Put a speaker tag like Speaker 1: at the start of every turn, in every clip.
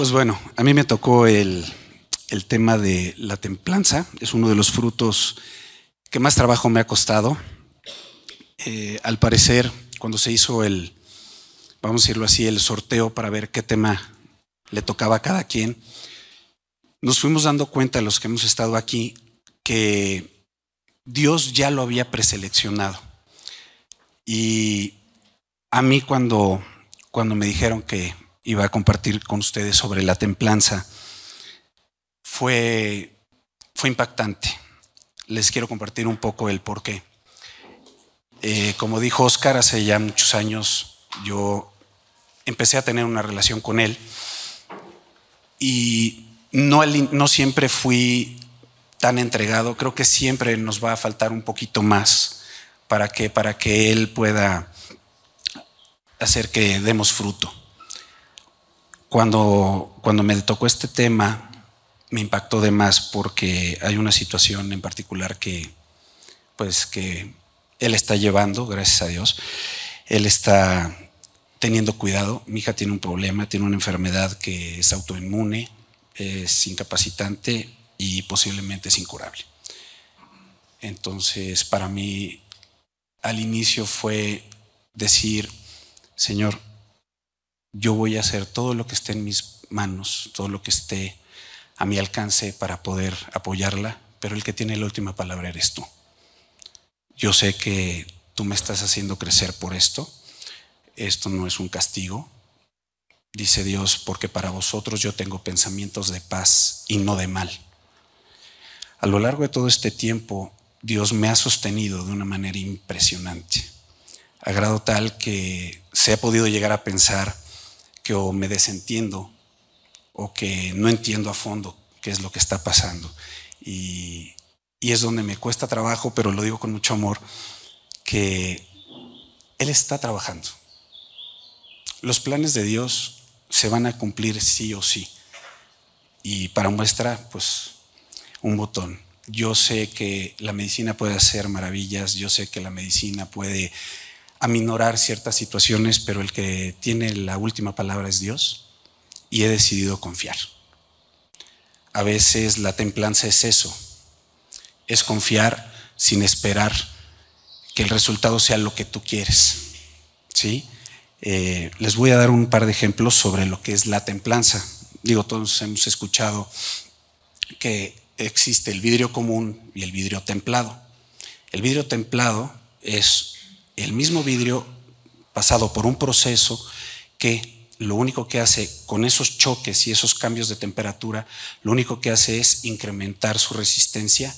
Speaker 1: Pues bueno, a mí me tocó el, tema de la templanza. Es uno de los frutos que más trabajo me ha costado. Eh, al parecer, cuando se hizo el, vamos a decirlo así, el sorteo para ver qué tema le tocaba a cada quien, nos fuimos dando cuenta, los que hemos estado aquí, que Dios ya lo había preseleccionado. Y a mí cuando, cuando me dijeron que iba a compartir con ustedes sobre la templanza, fue, fue impactante. Les quiero compartir un poco el por qué. Eh, como dijo Oscar, hace ya muchos años yo empecé a tener una relación con él y no, no siempre fui tan entregado, creo que siempre nos va a faltar un poquito más para que, para que él pueda hacer que demos fruto. Cuando, cuando me tocó este tema, me impactó de más porque hay una situación en particular que, pues, que él está llevando, gracias a Dios. Él está teniendo cuidado. Mi hija tiene un problema, tiene una enfermedad que es autoinmune, es incapacitante y posiblemente es incurable. Entonces, para mí, al inicio fue decir, Señor, yo voy a hacer todo lo que esté en mis manos, todo lo que esté a mi alcance para poder apoyarla, pero el que tiene la última palabra eres tú. Yo sé que tú me estás haciendo crecer por esto, esto no es un castigo, dice Dios, porque para vosotros yo tengo pensamientos de paz y no de mal. A lo largo de todo este tiempo, Dios me ha sostenido de una manera impresionante, a grado tal que se ha podido llegar a pensar o me desentiendo o que no entiendo a fondo qué es lo que está pasando. Y, y es donde me cuesta trabajo, pero lo digo con mucho amor, que Él está trabajando. Los planes de Dios se van a cumplir sí o sí. Y para muestra, pues, un botón. Yo sé que la medicina puede hacer maravillas, yo sé que la medicina puede aminorar ciertas situaciones, pero el que tiene la última palabra es Dios y he decidido confiar. A veces la templanza es eso, es confiar sin esperar que el resultado sea lo que tú quieres. ¿sí? Eh, les voy a dar un par de ejemplos sobre lo que es la templanza. Digo, todos hemos escuchado que existe el vidrio común y el vidrio templado. El vidrio templado es el mismo vidrio pasado por un proceso que lo único que hace con esos choques y esos cambios de temperatura, lo único que hace es incrementar su resistencia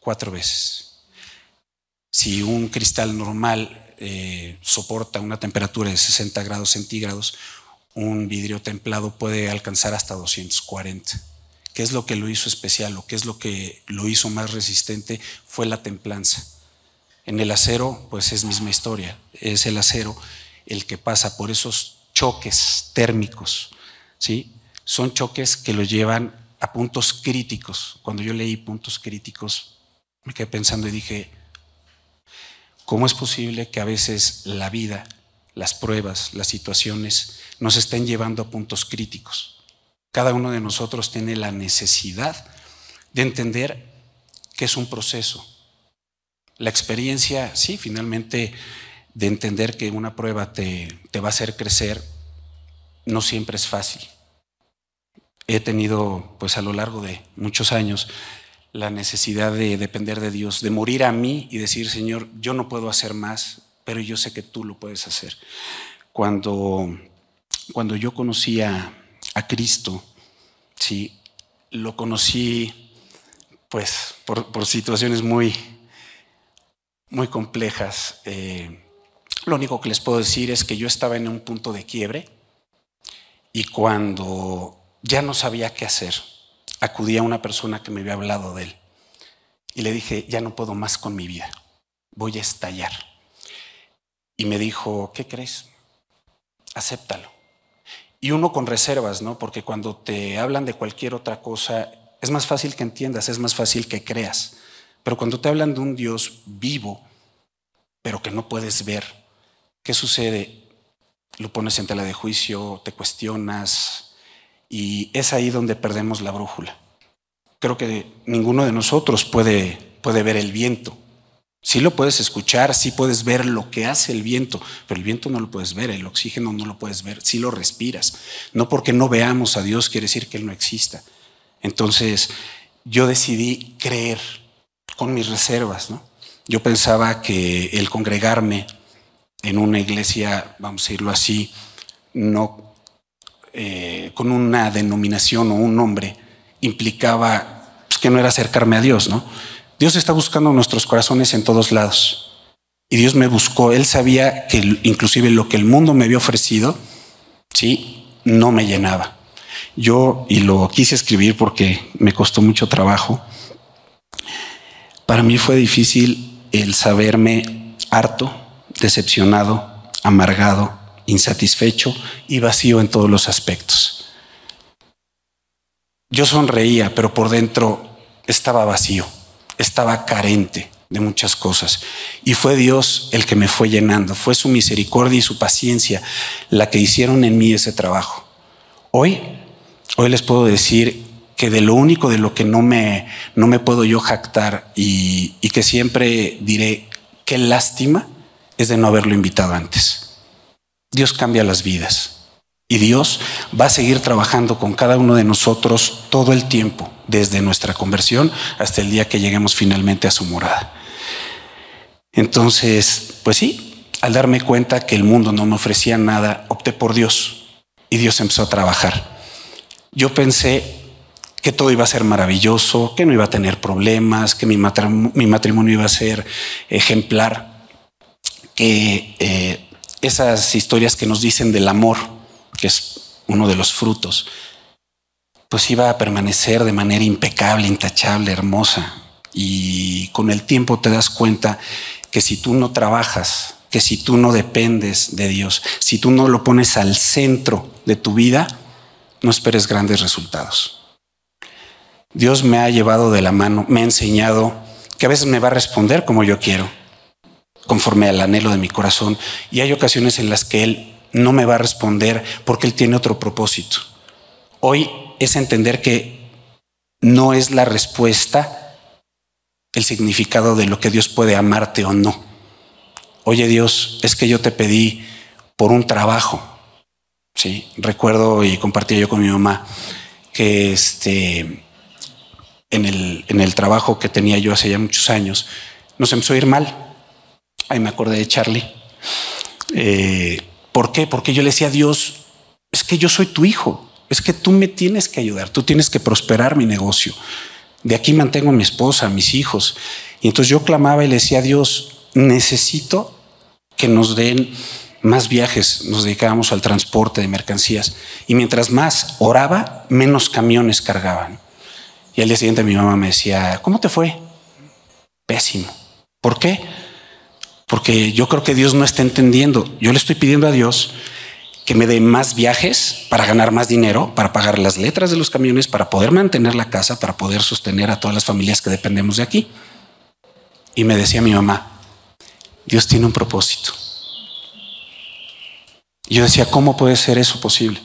Speaker 1: cuatro veces. Si un cristal normal eh, soporta una temperatura de 60 grados centígrados, un vidrio templado puede alcanzar hasta 240. ¿Qué es lo que lo hizo especial o qué es lo que lo hizo más resistente? Fue la templanza. En el acero, pues es misma historia. Es el acero el que pasa por esos choques térmicos, ¿sí? Son choques que lo llevan a puntos críticos. Cuando yo leí puntos críticos, me quedé pensando y dije, ¿cómo es posible que a veces la vida, las pruebas, las situaciones nos estén llevando a puntos críticos? Cada uno de nosotros tiene la necesidad de entender que es un proceso, la experiencia, sí, finalmente, de entender que una prueba te, te va a hacer crecer, no siempre es fácil. He tenido, pues a lo largo de muchos años, la necesidad de depender de Dios, de morir a mí y decir, Señor, yo no puedo hacer más, pero yo sé que tú lo puedes hacer. Cuando, cuando yo conocí a, a Cristo, sí, lo conocí pues por, por situaciones muy, muy complejas. Eh, lo único que les puedo decir es que yo estaba en un punto de quiebre y cuando ya no sabía qué hacer, acudí a una persona que me había hablado de él y le dije, ya no puedo más con mi vida, voy a estallar. Y me dijo, ¿qué crees? Acéptalo. Y uno con reservas, ¿no? Porque cuando te hablan de cualquier otra cosa, es más fácil que entiendas, es más fácil que creas. Pero cuando te hablan de un Dios vivo, pero que no puedes ver, ¿qué sucede? Lo pones en tela de juicio, te cuestionas Y es ahí donde perdemos la brújula. Creo que ninguno de nosotros puede, puede ver el viento. Sí lo puedes escuchar, sí puedes ver lo que hace el viento, pero el viento no lo puedes ver, el oxígeno no lo puedes ver, sí lo respiras. No porque no veamos a Dios quiere decir que Él no exista. Entonces yo decidí creer con mis reservas. ¿no? Yo pensaba que el congregarme en una iglesia, vamos a decirlo así, no eh, con una denominación o un nombre, implicaba pues, que no era acercarme a Dios, ¿no? Dios está buscando nuestros corazones en todos lados. Y Dios me buscó. Él sabía que inclusive lo que el mundo me había ofrecido, sí, no me llenaba. Yo, y lo quise escribir porque me costó mucho trabajo, para mí fue difícil el saberme harto, decepcionado, amargado, insatisfecho y vacío en todos los aspectos. Yo sonreía, pero por dentro estaba vacío, estaba carente de muchas cosas. Y fue Dios el que me fue llenando, fue su misericordia y su paciencia la que hicieron en mí ese trabajo. Hoy, hoy les puedo decir que de lo único de lo que no me, no me puedo yo jactar y, y que siempre diré, qué lástima, es de no haberlo invitado antes. Dios cambia las vidas. Y Dios va a seguir trabajando con cada uno de nosotros todo el tiempo, desde nuestra conversión hasta el día que lleguemos finalmente a su morada. Entonces, pues sí, al darme cuenta que el mundo no me ofrecía nada, opté por Dios y Dios empezó a trabajar. Yo pensé que todo iba a ser maravilloso, que no iba a tener problemas, que mi matrimonio, iba a ser ejemplar, que eh, esas historias que nos dicen del amor, que es uno de los frutos, pues iba a permanecer de manera impecable, intachable, hermosa. Y con el tiempo te das cuenta que si tú no trabajas, que si tú no dependes de Dios, si tú no lo pones al centro de tu vida, no esperes grandes resultados. Dios me ha llevado de la mano, me ha enseñado que a veces me va a responder como yo quiero, conforme al anhelo de mi corazón, y hay ocasiones en las que Él no me va a responder porque Él tiene otro propósito. Hoy es entender que no es la respuesta el significado de lo que Dios puede amarte o no. Oye Dios, es que yo te pedí por un trabajo. Sí, recuerdo y compartía yo con mi mamá que este en el, en el trabajo que tenía yo hace ya muchos años nos empezó a ir mal. Ahí me acordé de Charlie. Eh, ¿Por qué? Porque yo le decía a Dios, es que yo soy tu hijo, es que tú me tienes que ayudar, tú tienes que prosperar mi negocio. De aquí mantengo a mi esposa, a mis hijos. Y entonces yo clamaba y le decía a Dios, necesito que nos den más viajes, nos dedicábamos al transporte de mercancías. Y mientras más oraba, menos camiones cargaban. Y al día siguiente mi mamá me decía, ¿cómo te fue? Pésimo. ¿Por qué? porque yo creo que Dios no está entendiendo. Yo le estoy pidiendo a Dios que me dé más viajes para ganar más dinero, para pagar las letras de los camiones, para poder mantener la casa, para poder sostener a todas las familias que dependemos de aquí. Y me decía mi mamá, Dios tiene un propósito. Y yo decía, ¿cómo puede ser eso posible?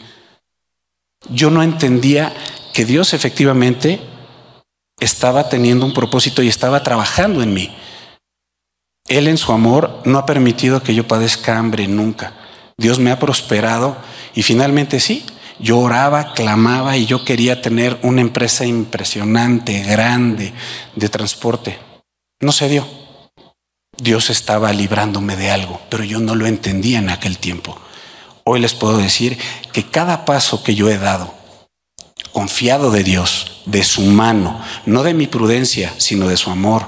Speaker 1: Yo no entendía que Dios efectivamente estaba teniendo un propósito y estaba trabajando en mí. Él en su amor no ha permitido que yo padezca hambre nunca. Dios me ha prosperado y finalmente sí, yo oraba, clamaba y yo quería tener una empresa impresionante, grande de transporte. No se dio. Dios estaba librándome de algo, pero yo no lo entendía en aquel tiempo. Hoy les puedo decir que cada paso que yo he dado, confiado de Dios, de su mano, no de mi prudencia, sino de su amor,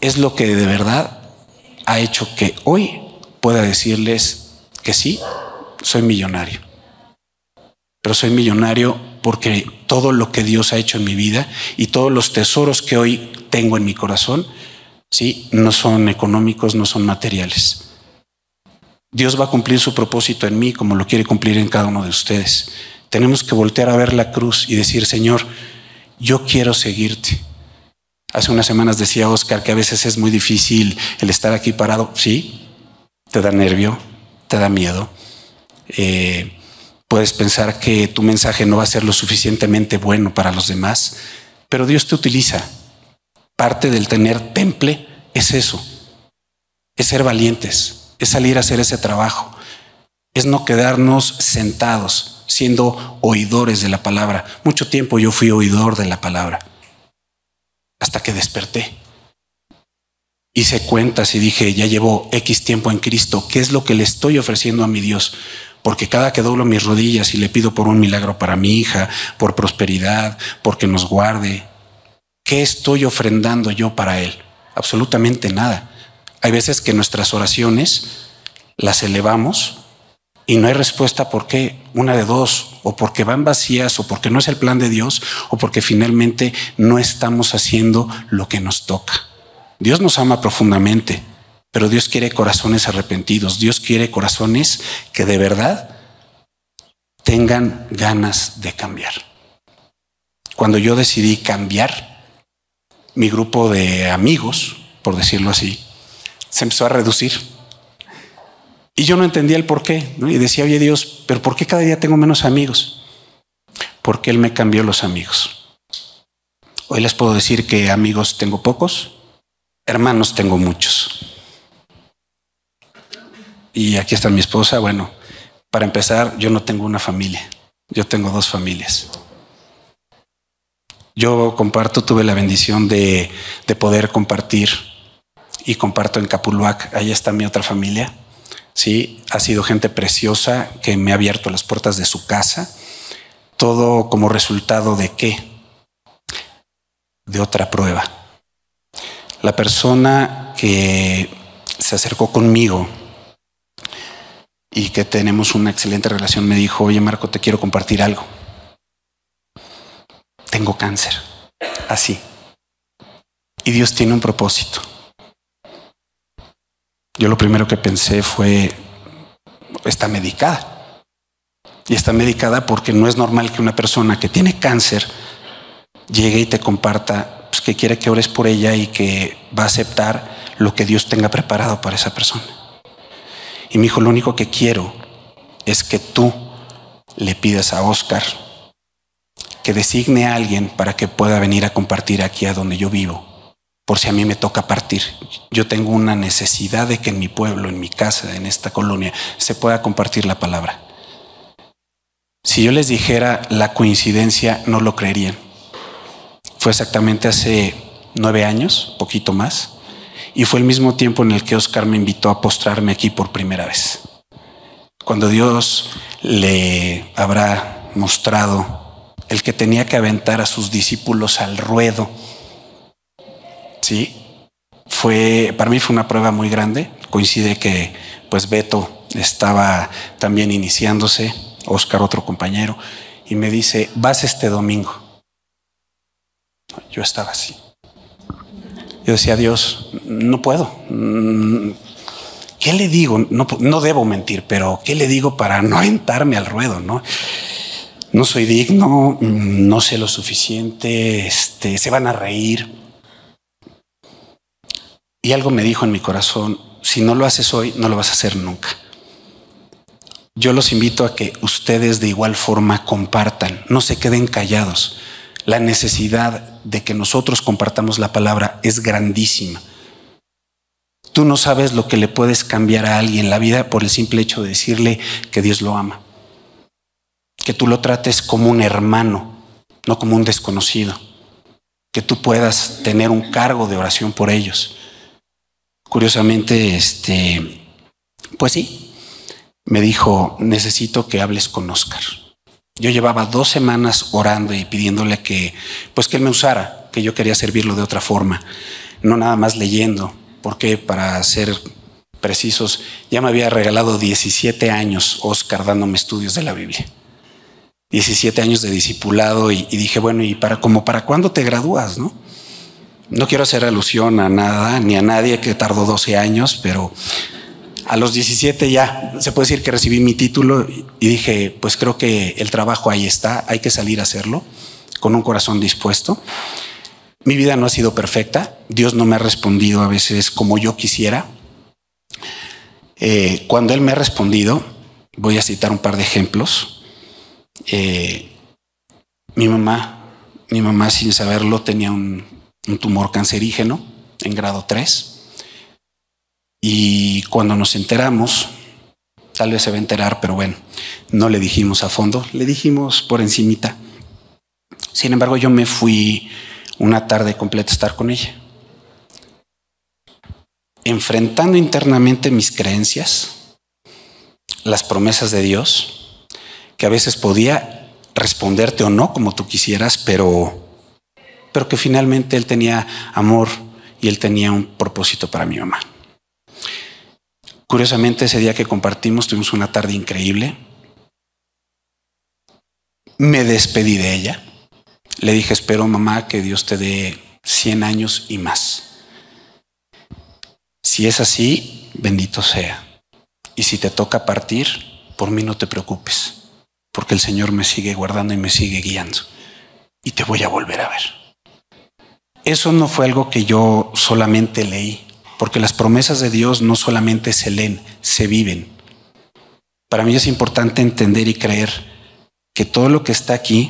Speaker 1: es lo que de verdad ha hecho que hoy pueda decirles que sí, soy millonario. Pero soy millonario porque todo lo que Dios ha hecho en mi vida y todos los tesoros que hoy tengo en mi corazón, sí, no son económicos, no son materiales. Dios va a cumplir su propósito en mí como lo quiere cumplir en cada uno de ustedes. Tenemos que voltear a ver la cruz y decir, Señor, yo quiero seguirte. Hace unas semanas decía Oscar que a veces es muy difícil el estar aquí parado. Sí, te da nervio, te da miedo. Eh, Puedes pensar que tu mensaje no va a ser lo suficientemente bueno para los demás, pero Dios te utiliza. Parte del tener temple es eso, es ser valientes, es salir a hacer ese trabajo, es no quedarnos sentados siendo oidores de la palabra. Mucho tiempo yo fui oidor de la palabra, hasta que desperté. Hice cuentas y dije, ya llevo X tiempo en Cristo, ¿qué es lo que le estoy ofreciendo a mi Dios? porque cada que doblo mis rodillas y le pido por un milagro para mi hija, por prosperidad, porque nos guarde, ¿qué estoy ofrendando yo para Él? Absolutamente nada. Hay veces que nuestras oraciones las elevamos y no hay respuesta porque una de dos, o porque van vacías, o porque no es el plan de Dios, o porque finalmente no estamos haciendo lo que nos toca. Dios nos ama profundamente, pero Dios quiere corazones arrepentidos. Dios quiere corazones que de verdad tengan ganas de cambiar. Cuando yo decidí cambiar, mi grupo de amigos, por decirlo así, se empezó a reducir. Y yo no entendía el por qué. Y decía, oye Dios, pero ¿por qué cada día tengo menos amigos? Porque Él me cambió los amigos. Hoy les puedo decir que amigos tengo pocos, hermanos tengo muchos. Y aquí está mi esposa. Bueno, para empezar, yo no tengo una familia, yo tengo dos familias. Yo comparto, tuve la bendición de, poder compartir y comparto en Capuluac, ahí está mi otra familia. Sí, ha sido gente preciosa que me ha abierto las puertas de su casa. Todo como resultado de qué? De otra prueba. La persona que se acercó conmigo y que tenemos una excelente relación, me dijo, oye Marco, te quiero compartir algo. Tengo cáncer, así. Y Dios tiene un propósito. Yo lo primero que pensé fue, está medicada. Y está medicada porque no es normal que una persona que tiene cáncer llegue y te comparta pues, que quiere que ores por ella y que va a aceptar lo que Dios tenga preparado para esa persona. Y me dijo, lo único que quiero es que tú le pidas a Oscar que designe a alguien para que pueda venir a compartir aquí a donde yo vivo, por si a mí me toca partir. Yo tengo una necesidad de que en mi pueblo, en mi casa, en esta colonia, se pueda compartir la palabra. Si yo les dijera la coincidencia, no lo creerían. Fue exactamente hace nueve años, poquito más, y fue el mismo tiempo en el que Oscar me invitó a postrarme aquí por primera vez. Cuando Dios le habrá mostrado el que tenía que aventar a sus discípulos al ruedo. Sí, fue para mí fue una prueba muy grande. Coincide que pues Beto estaba también iniciándose, Oscar otro compañero, y me dice, "Vas este domingo." Yo estaba así. Yo decía, Dios, no puedo. ¿Qué le digo? No, debo mentir, pero ¿qué le digo para no aventarme al ruedo? No, no soy digno, no sé lo suficiente, este, se van a reír. Y algo me dijo en mi corazón, si no lo haces hoy, no lo vas a hacer nunca. Yo los invito a que ustedes de igual forma compartan, no se queden callados la necesidad de que nosotros compartamos la palabra es grandísima. Tú no sabes lo que le puedes cambiar a alguien la vida por el simple hecho de decirle que Dios lo ama. Que tú lo trates como un hermano, no como un desconocido. Que tú puedas tener un cargo de oración por ellos. Curiosamente, este, pues sí, me dijo, necesito que hables con Oscar. Yo llevaba dos semanas orando y pidiéndole que, pues que él me usara, que yo quería servirlo de otra forma, no nada más leyendo, porque para ser precisos, ya me había regalado 17 años Oscar dándome estudios de la Biblia. 17 años de discipulado y, dije, bueno, ¿y para como para cuándo te gradúas, no? No quiero hacer alusión a nada ni a nadie que tardó 12 años, pero a los 17 ya se puede decir que recibí mi título y dije, pues creo que el trabajo ahí está, hay que salir a hacerlo con un corazón dispuesto. Mi vida no ha sido perfecta, Dios no me ha respondido a veces como yo quisiera. Eh, cuando Él me ha respondido, voy a citar un par de ejemplos. eh, mi mamá, mi mamá sin saberlo tenía un, un tumor cancerígeno en grado 3. Y cuando nos enteramos, tal vez se va a enterar, pero bueno, no le dijimos a fondo, le dijimos por encimita. Sin embargo, yo me fui una tarde completa a estar con ella, enfrentando internamente mis creencias, las promesas de Dios, que a veces podía responderte o no como tú quisieras, pero, pero que finalmente Él tenía amor y Él tenía un propósito para mi mamá. Curiosamente, ese día que compartimos tuvimos una tarde increíble. Me despedí de ella. Le dije, espero mamá que Dios te dé 100 años y más. Si es así, bendito sea. Y si te toca partir, por mí no te preocupes, porque el Señor me sigue guardando y me sigue guiando. Y te voy a volver a ver. Eso no fue algo que yo solamente leí, porque las promesas de Dios no solamente se leen, se viven. Para mí es importante entender y creer que todo lo que está aquí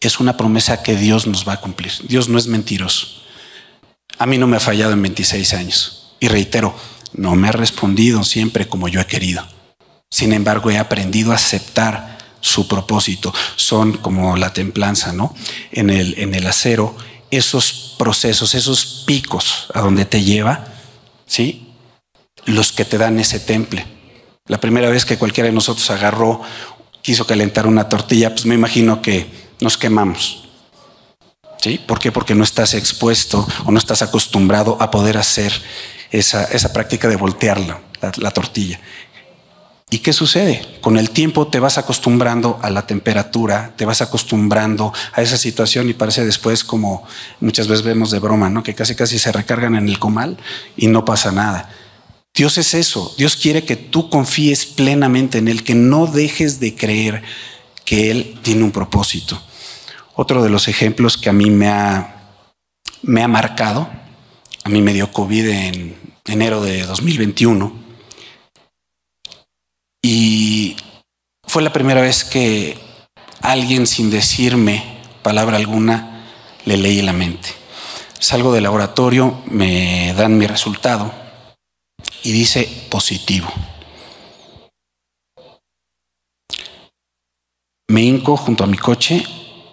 Speaker 1: es una promesa que Dios nos va a cumplir. Dios no es mentiroso. A mí no me ha fallado en 26 años. Y reitero, no me ha respondido siempre como yo he querido. Sin embargo, he aprendido a aceptar su propósito. Son como la templanza, ¿no? En el, en el acero esos procesos, esos picos a donde te lleva, ¿sí? Los que te dan ese temple. La primera vez que cualquiera de nosotros agarró, quiso calentar una tortilla, pues me imagino que nos quemamos. ¿Sí? ¿Por qué? Porque no estás expuesto o no estás acostumbrado a poder hacer esa, esa práctica de voltearla, la tortilla. ¿Y qué sucede? Con el tiempo te vas acostumbrando a la temperatura, te vas acostumbrando a esa situación y parece después como muchas veces vemos de broma, ¿no? Que casi casi se recargan en el comal y no pasa nada. Dios es eso. Dios quiere que tú confíes plenamente en Él, que no dejes de creer que Él tiene un propósito. Otro de los ejemplos que a mí me ha, me ha marcado, a mí me dio COVID en enero de 2021 y fue la primera vez que alguien sin decirme palabra alguna le leí la mente. Salgo del laboratorio, me dan mi resultado y dice positivo. Me hinco junto a mi coche,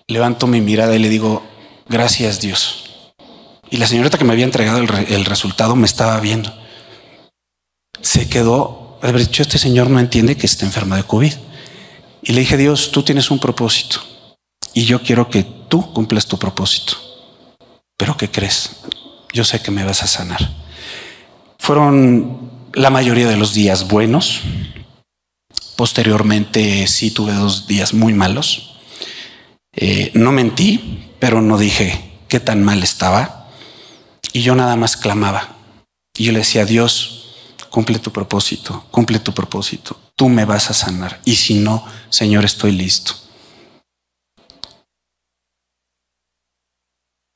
Speaker 1: levanto mi mirada y le digo, gracias Dios. Y la señorita que me había entregado el, el resultado me estaba viendo. Se quedó dicho, este señor no entiende que está enfermo de COVID. Y le dije, Dios, tú tienes un propósito y yo quiero que tú cumplas tu propósito. Pero ¿qué crees? Yo sé que me vas a sanar. Fueron la mayoría de los días buenos. Posteriormente sí tuve dos días muy malos. Eh, no mentí, pero no dije qué tan mal estaba. Y yo nada más clamaba. Y yo le decía, Dios, cumple tu propósito, cumple tu propósito. Tú me vas a sanar. Y si no, Señor, estoy listo.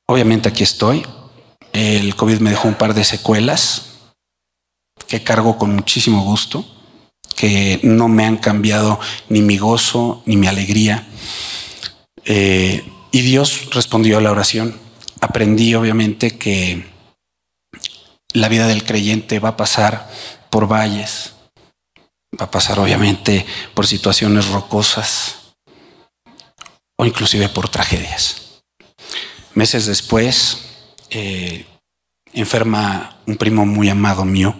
Speaker 1: Obviamente aquí estoy. El COVID me dejó un par de secuelas que cargo con muchísimo gusto, que no me han cambiado ni mi gozo ni mi alegría. Eh, y Dios respondió a la oración. Aprendí obviamente que la vida del creyente va a pasar por valles, va a pasar obviamente por situaciones rocosas o inclusive por tragedias. Meses después, eh, enferma un primo muy amado mío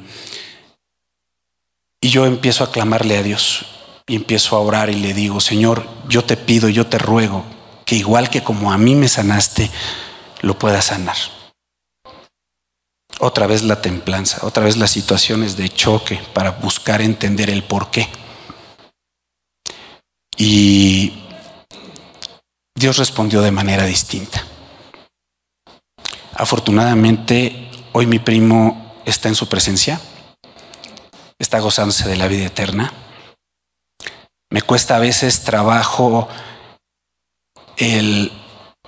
Speaker 1: y yo empiezo a clamarle a Dios y empiezo a orar y le digo, Señor, yo te pido, yo te ruego que igual que como a mí me sanaste, lo puedas sanar otra vez la templanza, otra vez las situaciones de choque para buscar entender el por qué. Y Dios respondió de manera distinta. Afortunadamente, hoy mi primo está en su presencia, está gozándose de la vida eterna. Me cuesta a veces trabajo el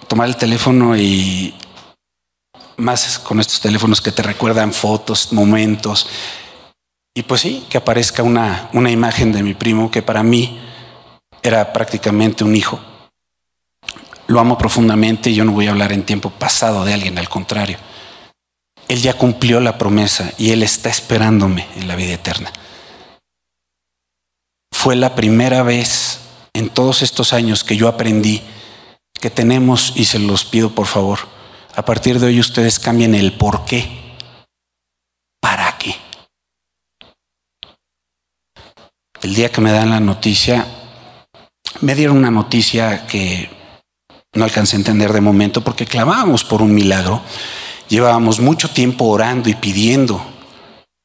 Speaker 1: tomar el teléfono y más con estos teléfonos que te recuerdan fotos, momentos. Y pues sí, que aparezca una, una imagen de mi primo que para mí era prácticamente un hijo. Lo amo profundamente y yo no voy a hablar en tiempo pasado de alguien, al contrario. Él ya cumplió la promesa y Él está esperándome en la vida eterna. Fue la primera vez en todos estos años que yo aprendí que tenemos, y se los pido por favor, a partir de hoy ustedes cambien el por qué. ¿Para qué? El día que me dan la noticia, me dieron una noticia que no alcancé a entender de momento porque clamábamos por un milagro. Llevábamos mucho tiempo orando y pidiendo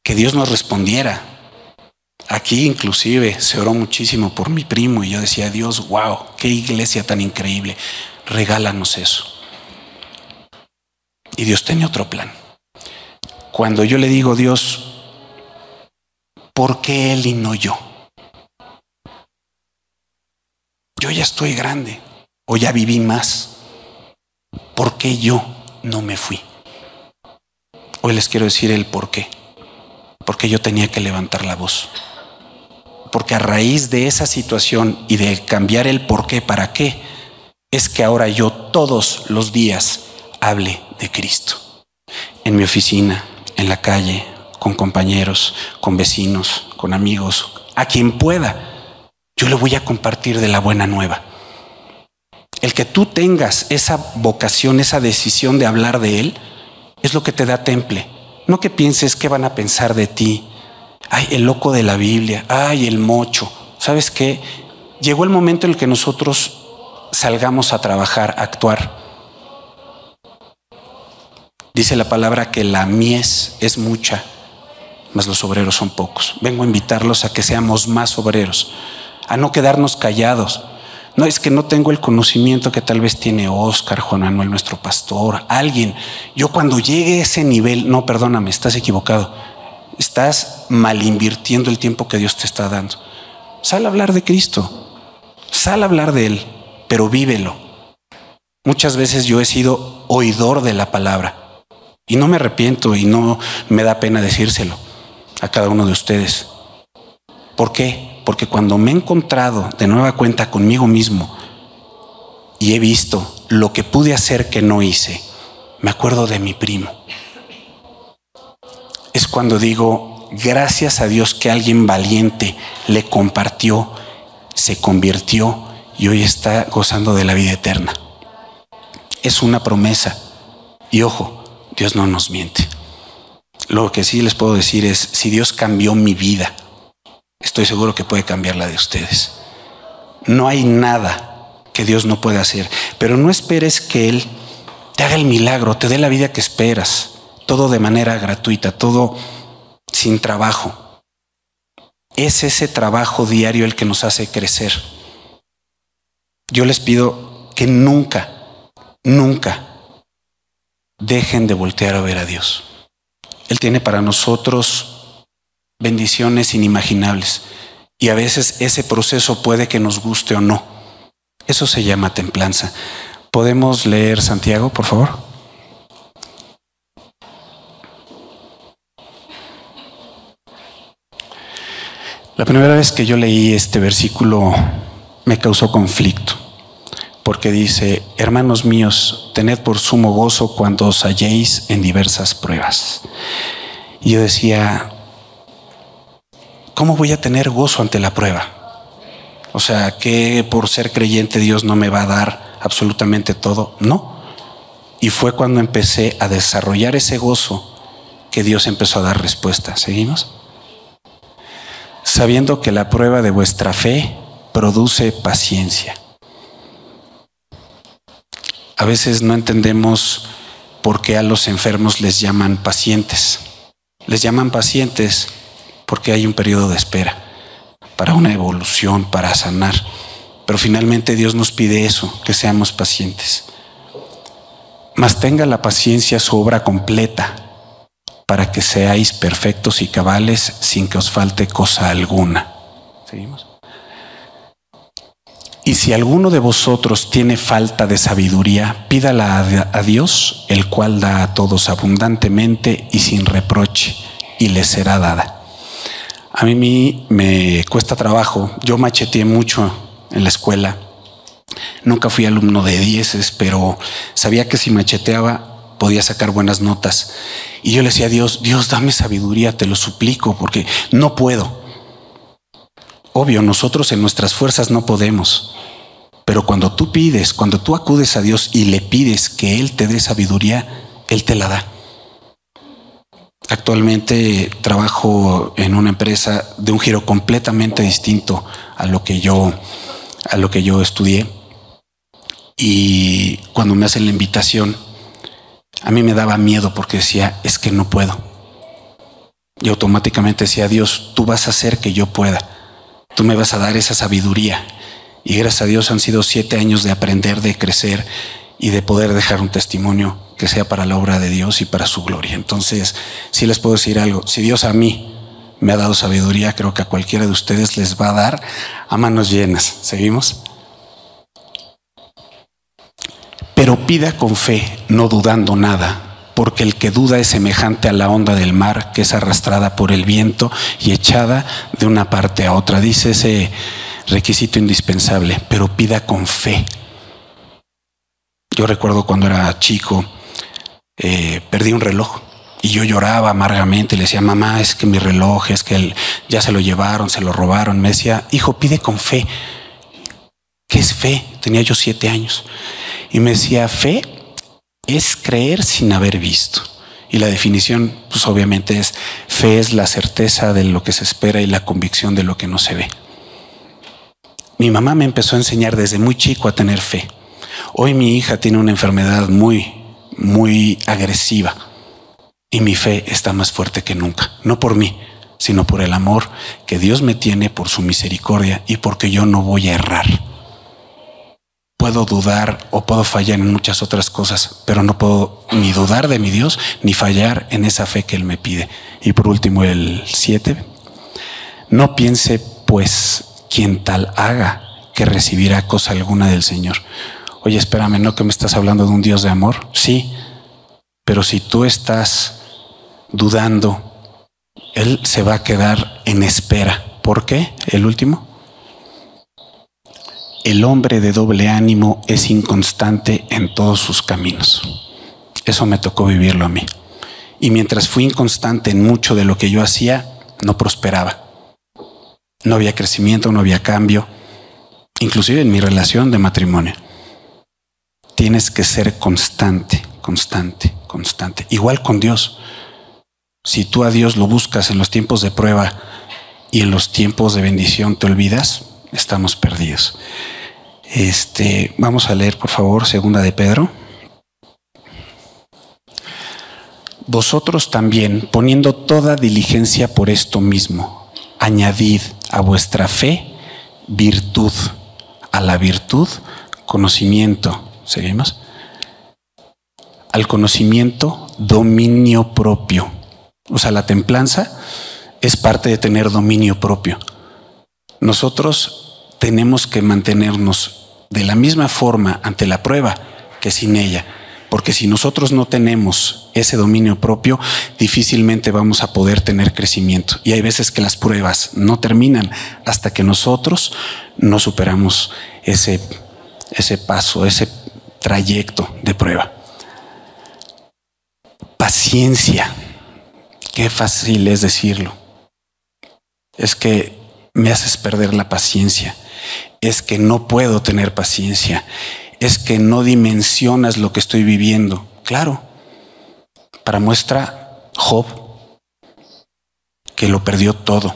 Speaker 1: que Dios nos respondiera. Aquí inclusive se oró muchísimo por mi primo y yo decía, Dios, wow, qué iglesia tan increíble, regálanos eso. Y Dios tenía otro plan. Cuando yo le digo, Dios, ¿por qué Él y no yo? Yo ya estoy grande o ya viví más. ¿Por qué yo no me fui? Hoy les quiero decir el por qué. Porque yo tenía que levantar la voz. Porque a raíz de esa situación y de cambiar el por qué, para qué, es que ahora yo todos los días hable de Cristo. En mi oficina, en la calle, con compañeros, con vecinos, con amigos, a quien pueda yo le voy a compartir de la buena nueva. El que tú tengas esa vocación, esa decisión de hablar de Él, es lo que te da temple. No que pienses qué van a pensar de ti. Ay, el loco de la Biblia. Ay, el mocho. ¿Sabes qué? Llegó el momento en el que nosotros salgamos a trabajar, a actuar. Dice la palabra que la mies es mucha, mas los obreros son pocos. Vengo a invitarlos a que seamos más obreros a no quedarnos callados. No es que no tengo el conocimiento que tal vez tiene Oscar, Juan Manuel, nuestro pastor, alguien. Yo cuando llegue a ese nivel, no, perdóname, estás equivocado. Estás mal invirtiendo el tiempo que Dios te está dando. Sal a hablar de Cristo, sal a hablar de Él, pero vívelo. Muchas veces yo he sido oidor de la palabra y no me arrepiento y no me da pena decírselo a cada uno de ustedes. ¿Por qué? porque cuando me he encontrado de nueva cuenta conmigo mismo y he visto lo que pude hacer que no hice, me acuerdo de mi primo. Es cuando digo, gracias a Dios que alguien valiente le compartió, se convirtió y hoy está gozando de la vida eterna. Es una promesa. Y ojo, Dios no nos miente. Lo que sí les puedo decir es, si Dios cambió mi vida, estoy seguro que puede cambiar la de ustedes. No hay nada que Dios no pueda hacer, pero no esperes que Él te haga el milagro, te dé la vida que esperas, todo de manera gratuita, todo sin trabajo. Es ese trabajo diario el que nos hace crecer. Yo les pido que nunca, nunca dejen de voltear a ver a Dios. Él tiene para nosotros bendiciones inimaginables. Y a veces ese proceso puede que nos guste o no. Eso se llama templanza. ¿Podemos leer Santiago, por favor? La primera vez que yo leí este versículo me causó conflicto, porque dice, hermanos míos, tened por sumo gozo cuando os halléis en diversas pruebas. Y yo decía, ¿cómo voy a tener gozo ante la prueba? O sea, que por ser creyente Dios no me va a dar absolutamente todo. No. Y fue cuando empecé a desarrollar ese gozo que Dios empezó a dar respuesta. ¿Seguimos? Sabiendo que la prueba de vuestra fe produce paciencia. A veces no entendemos por qué a los enfermos les llaman pacientes. Les llaman pacientes porque hay un periodo de espera para una evolución, para sanar. Pero finalmente Dios nos pide eso, que seamos pacientes. Mas tenga la paciencia su obra completa, para que seáis perfectos y cabales sin que os falte cosa alguna. ¿Seguimos? Y si alguno de vosotros tiene falta de sabiduría, pídala a Dios, el cual da a todos abundantemente y sin reproche, y le será dada. A mí me cuesta trabajo. Yo macheteé mucho en la escuela. Nunca fui alumno de dieces, pero sabía que si macheteaba podía sacar buenas notas. Y yo le decía a Dios, Dios, dame sabiduría, te lo suplico, porque no puedo. Obvio, nosotros en nuestras fuerzas no podemos. Pero cuando tú pides, cuando tú acudes a Dios y le pides que Él te dé sabiduría, Él te la da. Actualmente trabajo en una empresa de un giro completamente distinto a lo que yo a lo que yo estudié. Y cuando me hacen la invitación, a mí me daba miedo porque decía, es que no puedo. Y automáticamente decía, Dios, tú vas a hacer que yo pueda. Tú me vas a dar esa sabiduría. Y gracias a Dios han sido siete años de aprender, de crecer y de poder dejar un testimonio que sea para la obra de Dios y para su gloria. Entonces, si les puedo decir algo, si Dios a mí me ha dado sabiduría, creo que a cualquiera de ustedes les va a dar a manos llenas. ¿Seguimos? Pero pida con fe, no dudando nada, porque el que duda es semejante a la onda del mar que es arrastrada por el viento y echada de una parte a otra. Dice ese requisito indispensable, pero pida con fe. Yo recuerdo cuando era chico, eh, perdí un reloj y yo lloraba amargamente y le decía, mamá, es que mi reloj, es que ya se lo llevaron, se lo robaron. Me decía, hijo, pide con fe. ¿Qué es fe? Tenía yo siete años. Y me decía, fe es creer sin haber visto. Y la definición, pues obviamente es, fe es la certeza de lo que se espera y la convicción de lo que no se ve. Mi mamá me empezó a enseñar desde muy chico a tener fe. Hoy mi hija tiene una enfermedad muy, muy agresiva y mi fe está más fuerte que nunca, no por mí, sino por el amor que Dios me tiene, por su misericordia y porque yo no voy a errar. Puedo dudar o puedo fallar en muchas otras cosas, pero no puedo ni dudar de mi Dios ni fallar en esa fe que Él me pide. Y por último, el 7. No piense, pues, quien tal haga que recibirá cosa alguna del Señor. Oye, espérame, ¿no que me estás hablando de un Dios de amor? Sí, pero si tú estás dudando, Él se va a quedar en espera. ¿Por qué? El último. El hombre de doble ánimo es inconstante en todos sus caminos. Eso me tocó vivirlo a mí. Y mientras fui inconstante en mucho de lo que yo hacía, no prosperaba. No había crecimiento, no había cambio, inclusive en mi relación de matrimonio. Tienes que ser constante, constante, constante. Igual con Dios. Si tú a Dios lo buscas en los tiempos de prueba y en los tiempos de bendición te olvidas, estamos perdidos. Este, vamos a leer, por favor, segunda de Pedro. Vosotros también, poniendo toda diligencia por esto mismo, añadid a vuestra fe virtud, a la virtud conocimiento. ¿Seguimos? Al conocimiento dominio propio o sea, la templanza es parte de tener dominio propio. Nosotros tenemos que mantenernos de la misma forma ante la prueba que sin ella. Porque si nosotros no tenemos ese dominio propio, difícilmente vamos a poder tener crecimiento. Y hay veces que las pruebas no terminan hasta que nosotros no superamos ese, ese paso, ese trayecto de prueba. Paciencia. Qué fácil es decirlo. Es que me haces perder la paciencia. Es que no puedo tener paciencia. Es que no dimensionas lo que estoy viviendo. Claro. Para muestra, Job, que lo perdió todo.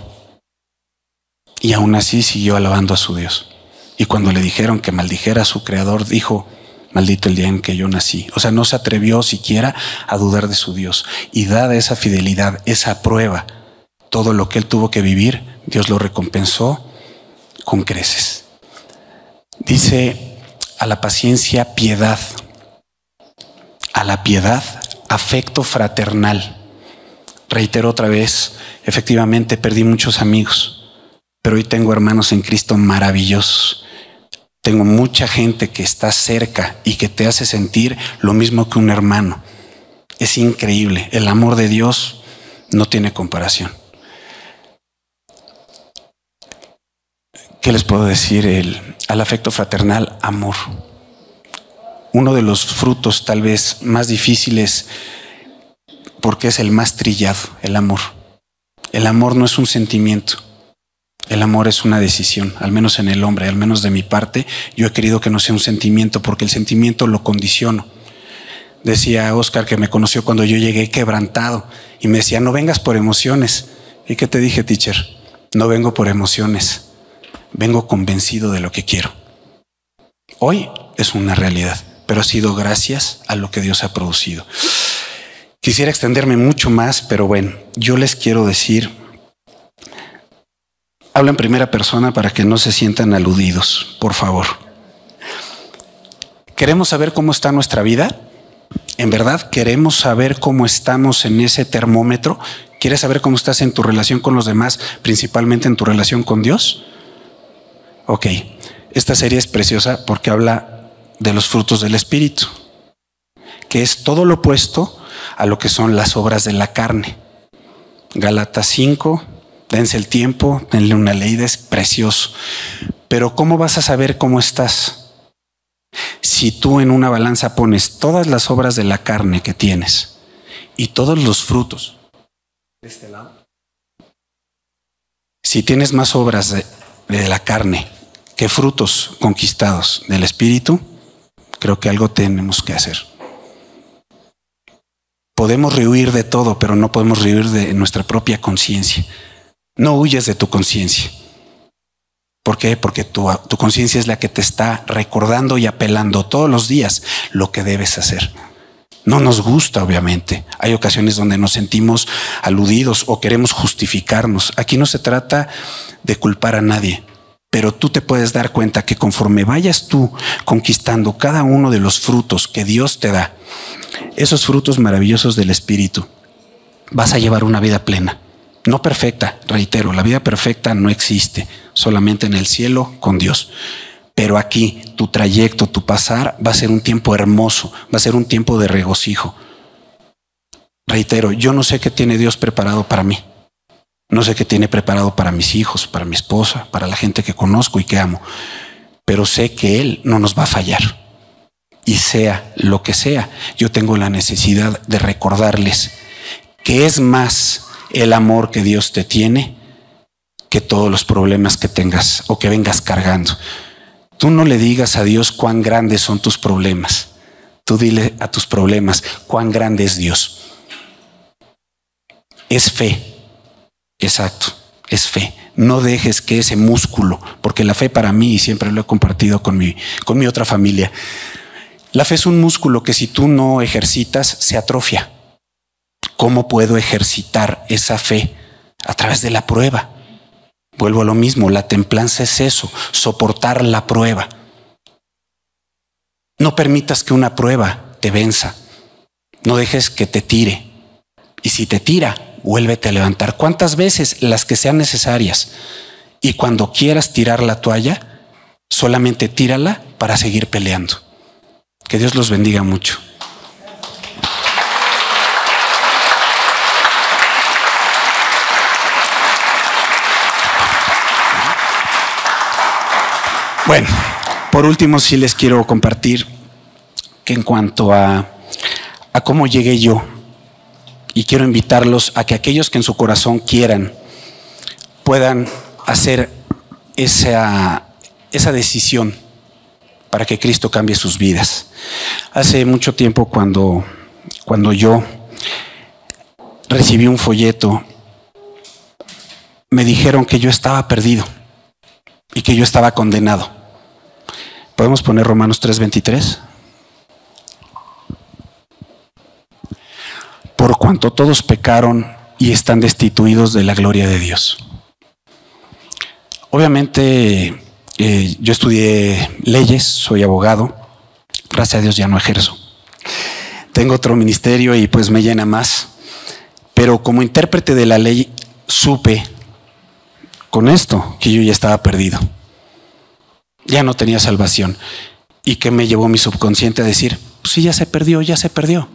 Speaker 1: Y aún así siguió alabando a su Dios. Y cuando le dijeron que maldijera a su creador, dijo, maldito el día en que yo nací. O sea, no se atrevió siquiera a dudar de su Dios. Y dada esa fidelidad, esa prueba, todo lo que él tuvo que vivir, Dios lo recompensó con creces. Dice a la paciencia piedad, a la piedad afecto fraternal. Reitero otra vez, efectivamente perdí muchos amigos, pero hoy tengo hermanos en Cristo maravillosos tengo mucha gente que está cerca y que te hace sentir lo mismo que un hermano. Es increíble. El amor de Dios no tiene comparación. ¿Qué les puedo decir? El, al afecto fraternal, amor. Uno de los frutos tal vez más difíciles porque es el más trillado, el amor. El amor no es un sentimiento. El amor es una decisión, al menos en el hombre, al menos de mi parte. Yo he querido que no sea un sentimiento porque el sentimiento lo condiciono. Decía Oscar que me conoció cuando yo llegué quebrantado y me decía, no vengas por emociones. ¿Y qué te dije, teacher? No vengo por emociones, vengo convencido de lo que quiero. Hoy es una realidad, pero ha sido gracias a lo que Dios ha producido. Quisiera extenderme mucho más, pero bueno, yo les quiero decir, hablo en primera persona para que no se sientan aludidos, por favor. ¿Queremos saber cómo está nuestra vida? ¿En verdad queremos saber cómo estamos en ese termómetro? ¿Quieres saber cómo estás en tu relación con los demás, principalmente en tu relación con Dios? Ok, esta serie es preciosa porque habla de los frutos del Espíritu, que es todo lo opuesto a lo que son las obras de la carne. Galatas 5, dense el tiempo, denle una ley, es precioso. Pero ¿cómo vas a saber cómo estás? Si tú en una balanza pones todas las obras de la carne que tienes y todos los frutos de este lado, si tienes más obras de la carne que frutos conquistados del Espíritu, creo que algo tenemos que hacer. Podemos rehuir de todo, pero no podemos rehuir de nuestra propia conciencia. No huyes de tu conciencia. ¿Por qué? Porque tu, tu conciencia es la que te está recordando y apelando todos los días lo que debes hacer. No nos gusta, obviamente. Hay ocasiones donde nos sentimos aludidos o queremos justificarnos. Aquí no se trata de culpar a nadie, pero tú te puedes dar cuenta que conforme vayas tú conquistando cada uno de los frutos que Dios te da, esos frutos maravillosos del Espíritu, vas a llevar una vida plena. No perfecta, reitero, la vida perfecta no existe, solamente en el cielo con Dios. Pero aquí tu trayecto, tu pasar va a ser un tiempo hermoso, va a ser un tiempo de regocijo. Reitero, yo no sé qué tiene Dios preparado para mí. No sé qué tiene preparado para mis hijos, para mi esposa, para la gente que conozco y que amo. Pero sé que Él no nos va a fallar y sea lo que sea, yo tengo la necesidad de recordarles que es más el amor que Dios te tiene que todos los problemas que tengas o que vengas cargando. Tú no le digas a Dios cuán grandes son tus problemas. Tú dile a tus problemas cuán grande es Dios. Es fe. Exacto. Es fe. No dejes que ese músculo, porque la fe para mí, y siempre lo he compartido con mi, con mi otra familia, la fe es un músculo que si tú no ejercitas, se atrofia. ¿Cómo puedo ejercitar esa fe? A través de la prueba. Vuelvo a lo mismo, la templanza es eso, soportar la prueba. No permitas que una prueba te venza. No dejes que te tire. Y si te tira, vuélvete a levantar. ¿Cuántas veces? Las que sean necesarias. Y cuando quieras tirar la toalla, solamente tírala para seguir peleando. Que Dios los bendiga mucho. Bueno, por último sí les quiero compartir que en cuanto a, a cómo llegué yo, y quiero invitarlos a que aquellos que en su corazón quieran puedan hacer esa, esa decisión para que Cristo cambie sus vidas. Hace mucho tiempo cuando, cuando yo recibí un folleto, me dijeron que yo estaba perdido y que yo estaba condenado. ¿Podemos poner Romanos 3:23? Por cuanto todos pecaron y están destituidos de la gloria de Dios. Obviamente eh, yo estudié leyes, soy abogado, gracias a Dios ya no ejerzo. Tengo otro ministerio y pues me llena más. Pero como intérprete de la ley supe con esto que yo ya estaba perdido. Ya no tenía salvación. ¿Y que me llevó mi subconsciente a decir? Pues sí, ya se perdió, ya se perdió.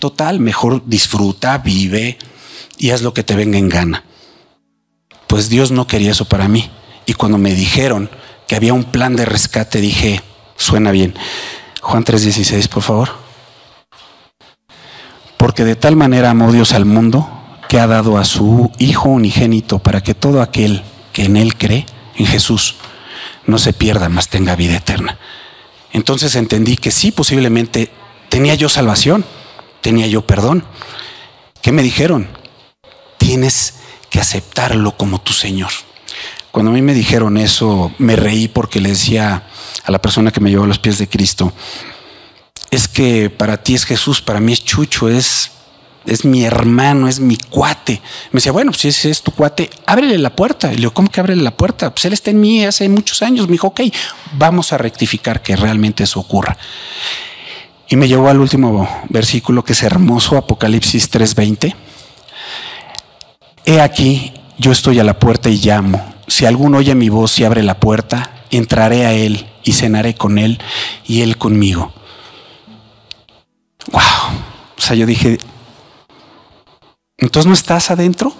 Speaker 1: Total, mejor disfruta, vive y haz lo que te venga en gana. Pues Dios no quería eso para mí. Y cuando me dijeron que había un plan de rescate, dije, suena bien. Juan 3:16, por favor. Porque de tal manera amó Dios al mundo que ha dado a su Hijo unigénito para que todo aquel que en Él cree, en Jesús, no se pierda, mas tenga vida eterna. Entonces entendí que sí, posiblemente tenía yo salvación, tenía yo perdón. ¿Qué me dijeron? Tienes que aceptarlo como tu Señor. Cuando a mí me dijeron eso, me reí porque le decía a la persona que me llevó a los pies de Cristo, es que para ti es Jesús, para mí es Chucho, es, es mi hermano, es mi cuate. Me decía, bueno, si ese es tu cuate, ábrele la puerta. Y le digo, ¿cómo que ábrele la puerta? Pues él está en mí hace muchos años. Me dijo, ok, vamos a rectificar que realmente eso ocurra. Y me llevó al último versículo que es hermoso, Apocalipsis 3:20. He aquí, yo estoy a la puerta y llamo. Si alguno oye mi voz y abre la puerta, entraré a él y cenaré con él y él conmigo. Wow. O sea, yo dije, ¿entonces no estás adentro?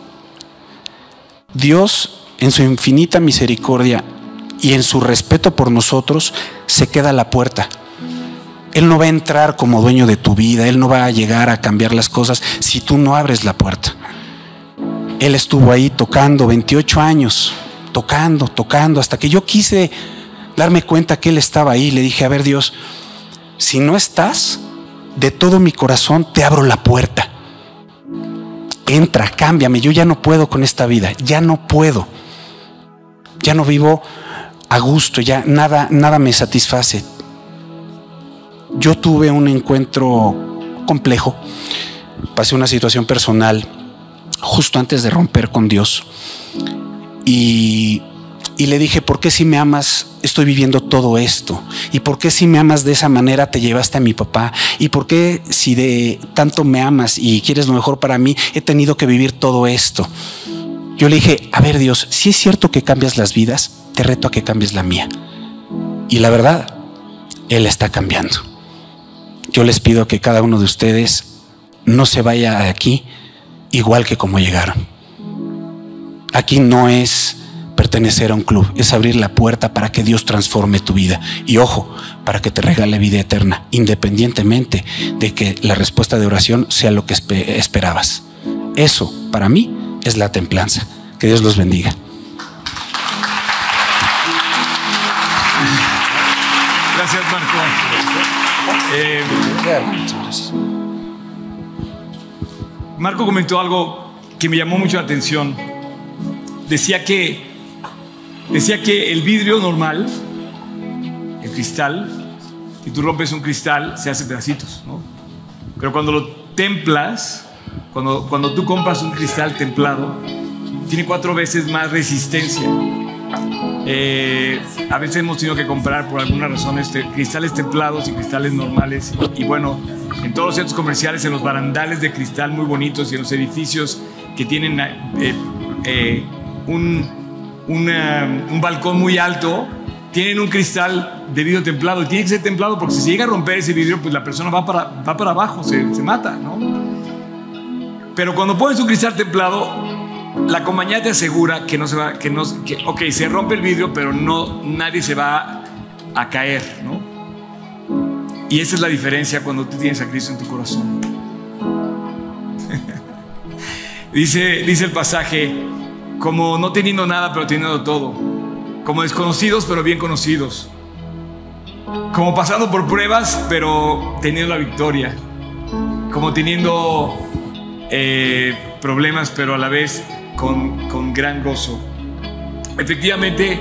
Speaker 1: Dios, en su infinita misericordia y en su respeto por nosotros, se queda a la puerta. Él no va a entrar como dueño de tu vida, Él no va a llegar a cambiar las cosas si tú no abres la puerta. Él estuvo ahí tocando 28 años, tocando, tocando, hasta que yo quise darme cuenta que Él estaba ahí. Le dije, a ver Dios, si no estás, de todo mi corazón te abro la puerta. Entra, cámbiame, yo ya no puedo con esta vida, ya no puedo. Ya no vivo a gusto, ya nada, nada me satisface. Yo tuve un encuentro complejo, pasé una situación personal justo antes de romper con Dios. Y, le dije, ¿por qué si me amas estoy viviendo todo esto? ¿Y por qué si me amas de esa manera te llevaste a mi papá? ¿Y por qué si de tanto me amas y quieres lo mejor para mí he tenido que vivir todo esto? Yo le dije, a ver Dios, si es cierto que cambias las vidas, te reto a que cambies la mía. Y la verdad, Él está cambiando. Yo les pido que cada uno de ustedes no se vaya aquí igual que como llegaron. Aquí no es pertenecer a un club, es abrir la puerta para que Dios transforme tu vida. Y ojo, para que te regale vida eterna, independientemente de que la respuesta de oración sea lo que esperabas. Eso, para mí, es la templanza. Que Dios los bendiga.
Speaker 2: Gracias, Marco. Eh, Marco comentó algo que me llamó mucho la atención. Decía que, decía que el vidrio normal, el cristal, si tú rompes un cristal, se hace pedacitos, ¿no? Pero cuando lo templas, cuando, cuando tú compras un cristal templado, tiene cuatro veces más resistencia. Eh, a veces hemos tenido que comprar por alguna razón este, cristales templados y cristales normales. Y bueno, en todos los centros comerciales, en los barandales de cristal muy bonitos y en los edificios que tienen eh, eh, un, un balcón muy alto, tienen un cristal de vidrio templado y tiene que ser templado porque si se llega a romper ese vidrio, pues la persona va para, va para abajo, se, mata, ¿no? Pero cuando pones un cristal templado, la compañía te asegura que no se va, que no, que, ok, se rompe el vidrio, pero no, nadie se va a caer, ¿no? Y esa es la diferencia cuando tú tienes a Cristo en tu corazón. dice, dice el pasaje, como no teniendo nada, pero teniendo todo. Como desconocidos, pero bien conocidos. Como pasando por pruebas, pero teniendo la victoria. Como teniendo eh, problemas, pero a la vez con, con gran gozo. Efectivamente,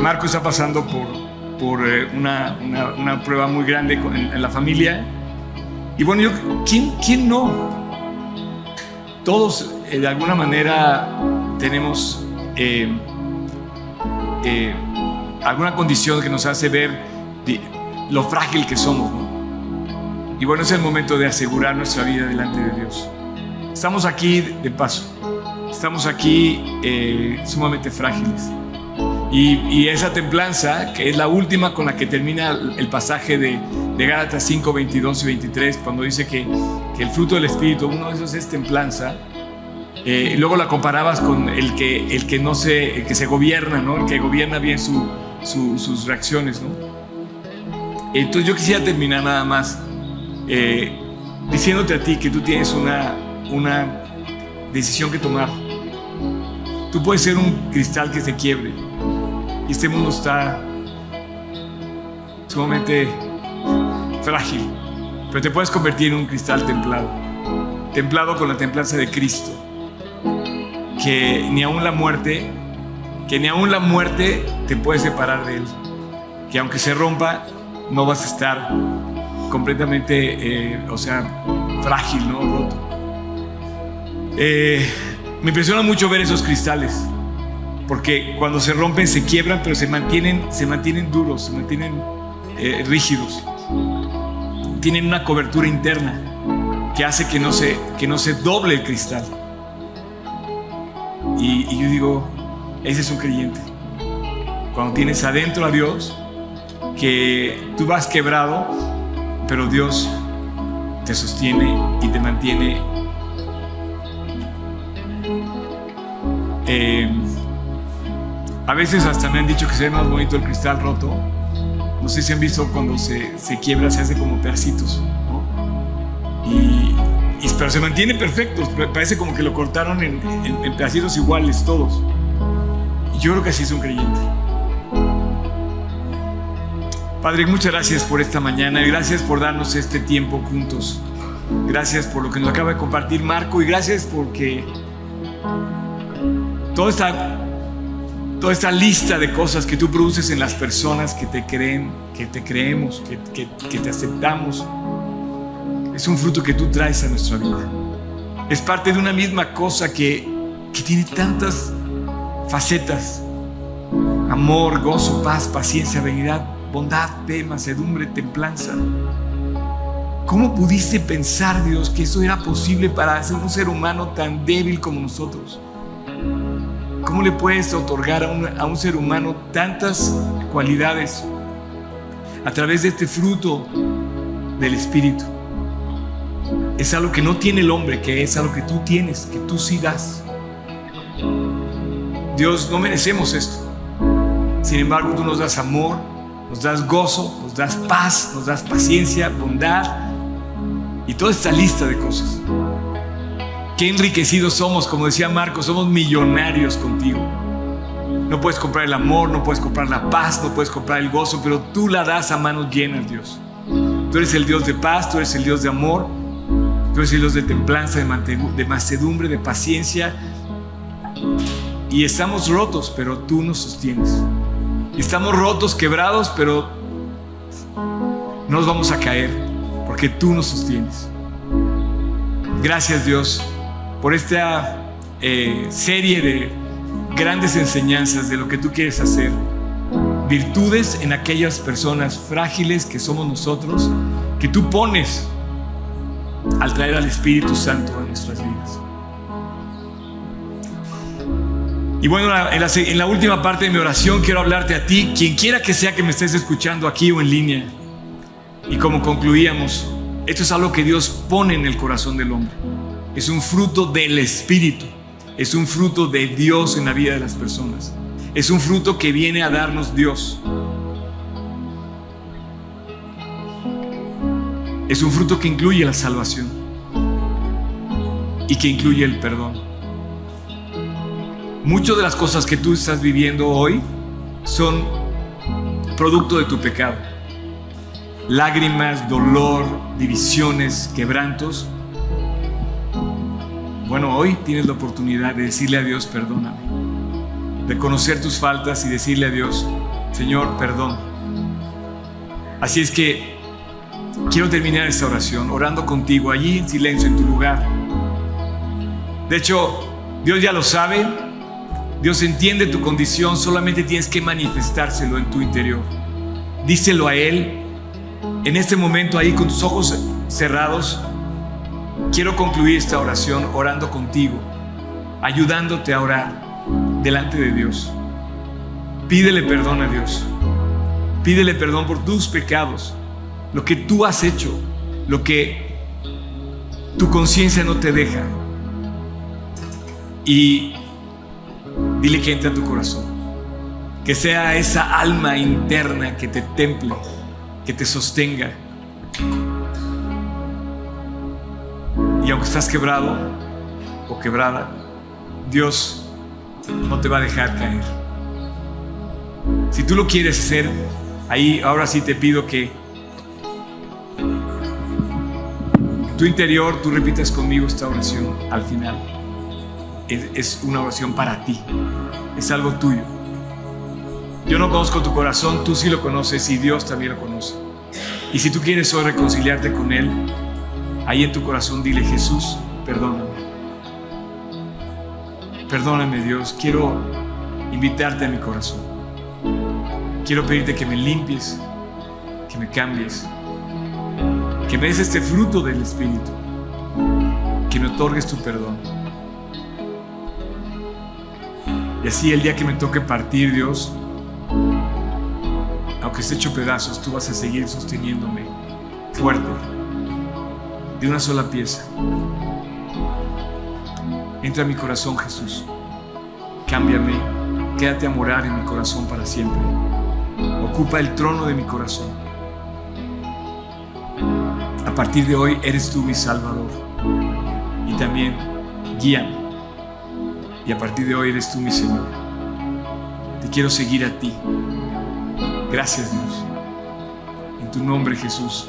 Speaker 2: Marco está pasando por, por eh, una, una, prueba muy grande en, la familia. Y bueno, yo, ¿quién, quién no? Todos eh, de alguna manera tenemos eh, alguna condición que nos hace ver lo frágil que somos. Y bueno, es el momento de asegurar nuestra vida delante de Dios. Estamos aquí de paso estamos aquí eh, sumamente frágiles. Y, esa templanza, que es la última con la que termina el pasaje de, de Gálatas 5, 22 y 23, cuando dice que, que, el fruto del Espíritu, uno de esos es templanza, Eh, luego la comparabas con el que, el que no se, el que se gobierna, ¿no? El que gobierna bien sus reacciones, ¿no? Entonces yo quisiera terminar nada más eh, diciéndote a ti que tú tienes una, una decisión que tomar. Tú puedes ser un cristal que se quiebre y este mundo está sumamente frágil, pero te puedes convertir en un cristal templado, templado con la templanza de Cristo, que ni aún la muerte, que ni aún la muerte te puede separar de Él, que aunque se rompa, no vas a estar completamente, eh, o sea, frágil, ¿no? Roto. Eh, me impresiona mucho ver esos cristales, porque cuando se rompen se quiebran, pero se mantienen, se mantienen duros, se mantienen eh, rígidos. Tienen una cobertura interna que hace que no se, que no se doble el cristal. Y, y yo digo, ese es un creyente. Cuando tienes adentro a Dios, que tú vas quebrado, pero Dios te sostiene y te mantiene. Eh, a veces hasta me han dicho que se ve más bonito el cristal roto no sé si han visto cuando se, quiebra, se hace como pedacitos, Y, pero se mantiene perfecto, parece como que lo cortaron en, pedacitos iguales todos. Yo creo que así es un creyente. Padre, muchas gracias por esta mañana y gracias por darnos este tiempo juntos. Gracias por lo que nos acaba de compartir Marco y gracias porque toda esta lista de cosas que tú produces en las personas que te creen, que te creemos, que, te aceptamos, es un fruto que tú traes a nuestra vida. Es parte de una misma cosa que, que tiene tantas facetas. Amor, gozo, paz, paciencia, benignidad, bondad, fe, mansedumbre, templanza. ¿Cómo pudiste pensar, Dios, que eso era posible para ser un ser humano tan débil como nosotros? ¿Cómo le puedes otorgar a un, ser humano tantas cualidades a través de este fruto del Espíritu? Es algo que no tiene el hombre, que es algo que tú tienes, que tú sí das. Dios, no merecemos esto. Sin embargo, tú nos das amor, nos das gozo, nos das paz, nos das paciencia, bondad y toda esta lista de cosas. Qué enriquecidos somos, como decía Marcos, somos millonarios contigo. No puedes comprar el amor, no puedes comprar la paz, no puedes comprar el gozo, pero tú la das a manos llenas, Dios. Tú eres el Dios de paz, tú eres el Dios de amor, tú eres el Dios de templanza, de mansedumbre, de paciencia. Y estamos rotos, pero tú nos sostienes. Estamos rotos, quebrados, pero no nos vamos a caer, porque tú nos sostienes. Gracias Dios por esta eh, serie de grandes enseñanzas de lo que tú quieres hacer. Virtudes en aquellas personas frágiles que somos nosotros, que tú pones al traer al Espíritu Santo a nuestras vidas. Y bueno, en la, en la, última parte de mi oración quiero hablarte a ti, quien quiera que sea que me estés escuchando aquí o en línea. Y como concluíamos, esto es algo que Dios pone en el corazón del hombre es un fruto del Espíritu, es un fruto de Dios en la vida de las personas, es un fruto que viene a darnos Dios. Es un fruto que incluye la salvación y que incluye el perdón. Muchas de las cosas que tú estás viviendo hoy son producto de tu pecado. Lágrimas, dolor, divisiones, quebrantos bueno, hoy tienes la oportunidad de decirle a Dios, perdóname. De conocer tus faltas y decirle a Dios, Señor, perdón. Así es que quiero terminar esta oración orando contigo allí en silencio en tu lugar. De hecho, Dios ya lo sabe. Dios entiende tu condición, solamente tienes que manifestárselo en tu interior. Díselo a Él en este momento ahí con tus ojos cerrados. Quiero concluir esta oración orando contigo, ayudándote a orar delante de Dios. Pídele perdón a Dios. Pídele perdón por tus pecados, lo que tú has hecho, lo que tu conciencia no te deja.
Speaker 3: y dile que entre a tu corazón. Que sea esa alma interna que te temple, que te sostenga. Aunque estás quebrado o quebrada, Dios no te va a dejar caer. Si tú lo quieres hacer, ahí ahora sí te pido que tu interior tú repitas conmigo esta oración al final. Es, una oración para ti, es algo tuyo. Yo no conozco tu corazón, tú sí lo conoces y Dios también lo conoce. Y si tú quieres hoy reconciliarte con Él, ahí en tu corazón dile Jesús, perdóname. Perdóname Dios, quiero invitarte a mi corazón. Quiero pedirte que me limpies, que me cambies, que me des este fruto del Espíritu, que me otorgues tu perdón. Y así el día que me toque partir, Dios, aunque esté hecho pedazos, tú vas a seguir sosteniéndome fuerte, de una sola pieza. Entra a mi corazón, Jesús. Cámbiame, quédate a morar en mi corazón para siempre. Ocupa el trono de mi corazón. A partir de hoy eres tú mi Salvador. Y también guíame. Y a partir de hoy eres tú mi Señor. Te quiero seguir a ti. Gracias Dios. En tu nombre Jesús.